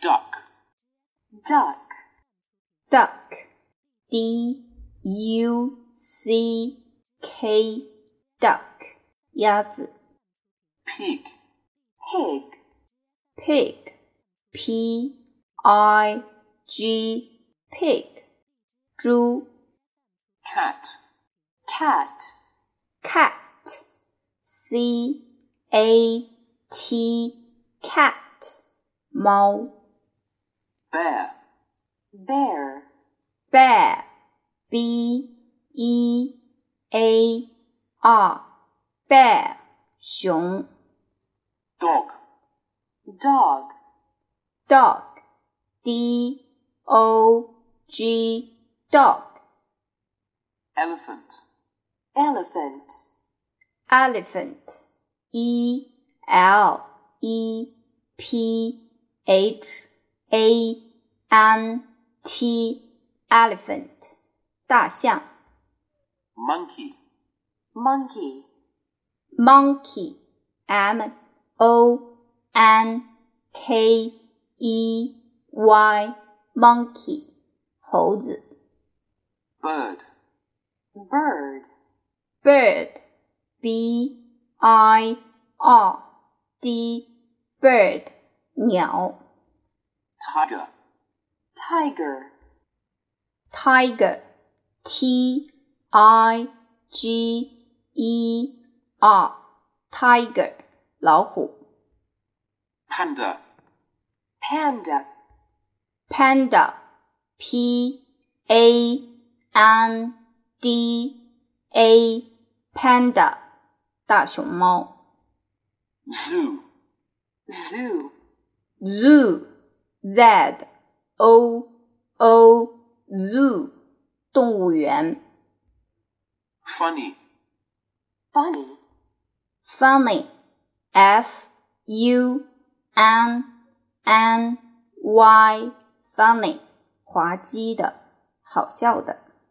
duck, duck, duck, d u c k, duck, 鸭子。 pig, pig, pig, p i g, pig, 猪。 cat, cat, cat, c a t, cat, 猫。 Bear, bear, bear, b e a r, bear, 熊。dog, dog, dog, d o g, dog, elephant, elephant, elephant, e l e p h a n t, elephant, 大象。 monkey, monkey, monkey, m o n k e y, monkey, 猴子。 bird, bird, bird, b i r d, bird, 鸟。 tiger, tiger, tiger, t i g e r, tiger, 老虎。 panda, panda, panda, p a n d a, panda, 大熊猫。 zoo, zoo, zoo, Z o o, zoo, 动物园。funny, funny, funny, f u n n y, funny, 滑稽的，好笑的。